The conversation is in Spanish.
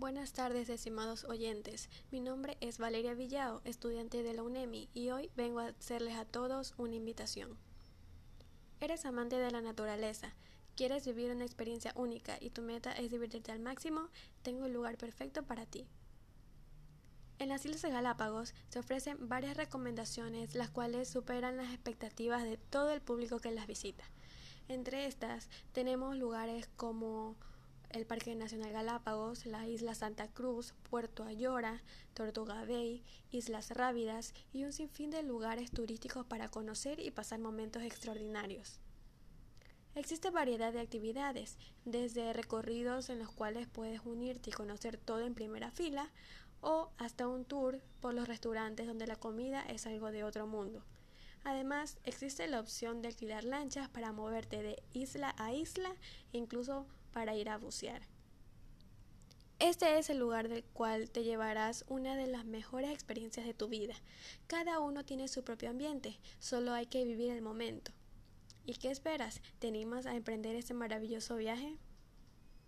Buenas tardes, estimados oyentes. Mi nombre es Valeria Villao, estudiante de la UNEMI, y hoy vengo a hacerles a todos una invitación. Eres amante de la naturaleza, quieres vivir una experiencia única y tu meta es divertirte al máximo, tengo el lugar perfecto para ti. En las Islas de Galápagos se ofrecen varias recomendaciones las cuales superan las expectativas de todo el público que las visita. Entre estas tenemos lugares como el Parque Nacional Galápagos, la isla Santa Cruz, Puerto Ayora, Tortuga Bay, Islas Rávidas y un sinfín de lugares turísticos para conocer y pasar momentos extraordinarios. Existe variedad de actividades, desde recorridos en los cuales puedes unirte y conocer todo en primera fila, o hasta un tour por los restaurantes donde la comida es algo de otro mundo. Además, existe la opción de alquilar lanchas para moverte de isla a isla e incluso para ir a bucear. Este es el lugar del cual te llevarás una de las mejores experiencias de tu vida. Cada uno tiene su propio ambiente, solo hay que vivir el momento. ¿Y qué esperas? ¿Te animas a emprender este maravilloso viaje?